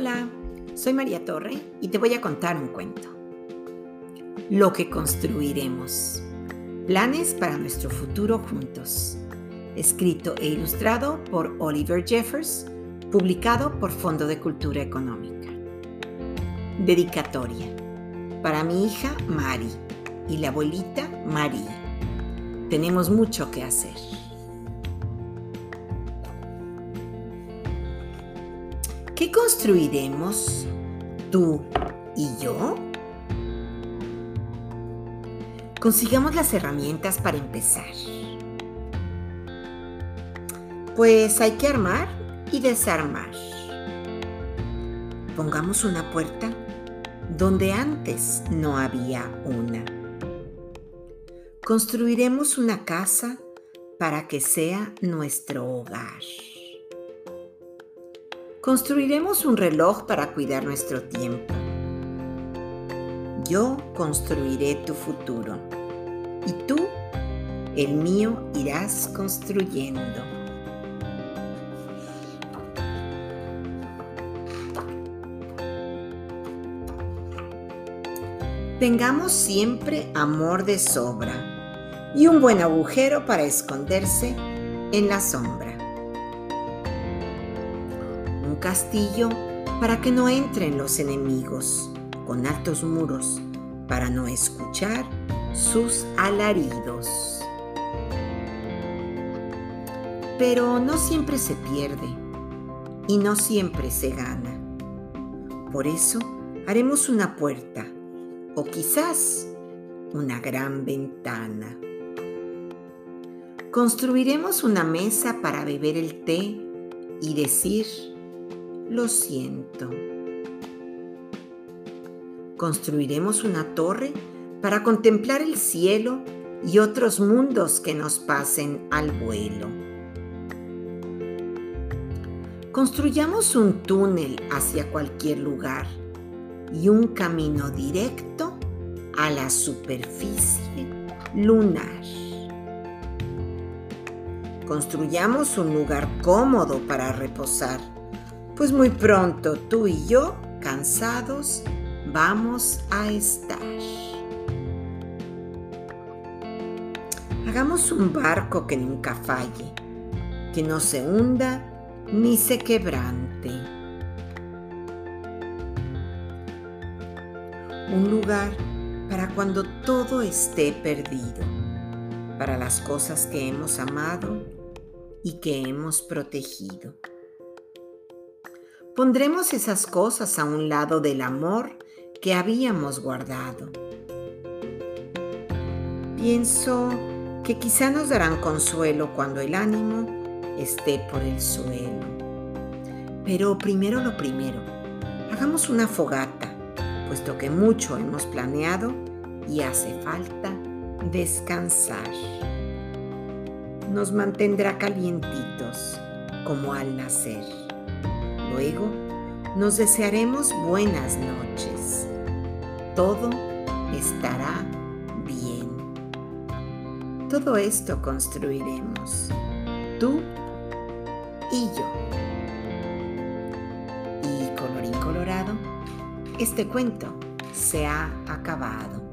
Hola, soy María Torre y te voy a contar un cuento. Lo que construiremos. Planes para nuestro futuro juntos. Escrito e ilustrado por Oliver Jeffers, publicado por Fondo de Cultura Económica. Dedicatoria. Para mi hija Mari y la abuelita María. Tenemos mucho que hacer. ¿Qué construiremos tú y yo? Consigamos las herramientas para empezar. Pues hay que armar y desarmar. Pongamos una puerta donde antes no había una. Construiremos una casa para que sea nuestro hogar. Construiremos un reloj para cuidar nuestro tiempo. Yo construiré tu futuro y tú, el mío, irás construyendo. Tengamos siempre amor de sobra y un buen agujero para esconderse en la sombra castillo para que no entren los enemigos, con altos muros para no escuchar sus alaridos. Pero no siempre se pierde y no siempre se gana. Por eso haremos una puerta o quizás una gran ventana. Construiremos una mesa para beber el té y decir, lo siento. Construiremos una torre para contemplar el cielo y otros mundos que nos pasen al vuelo. Construyamos un túnel hacia cualquier lugar y un camino directo a la superficie lunar. Construyamos un lugar cómodo para reposar pues muy pronto tú y yo, cansados, vamos a estar. Hagamos un barco que nunca falle, que no se hunda ni se quebrante. Un lugar para cuando todo esté perdido, para las cosas que hemos amado y que hemos protegido. Pondremos esas cosas a un lado del amor que habíamos guardado. Pienso que quizá nos darán consuelo cuando el ánimo esté por el suelo. Pero primero lo primero, hagamos una fogata, puesto que mucho hemos planeado y hace falta descansar. Nos mantendrá calientitos como al nacer. Luego nos desearemos buenas noches. Todo estará bien. Todo esto construiremos, tú y yo. Y colorín colorado, este cuento se ha acabado.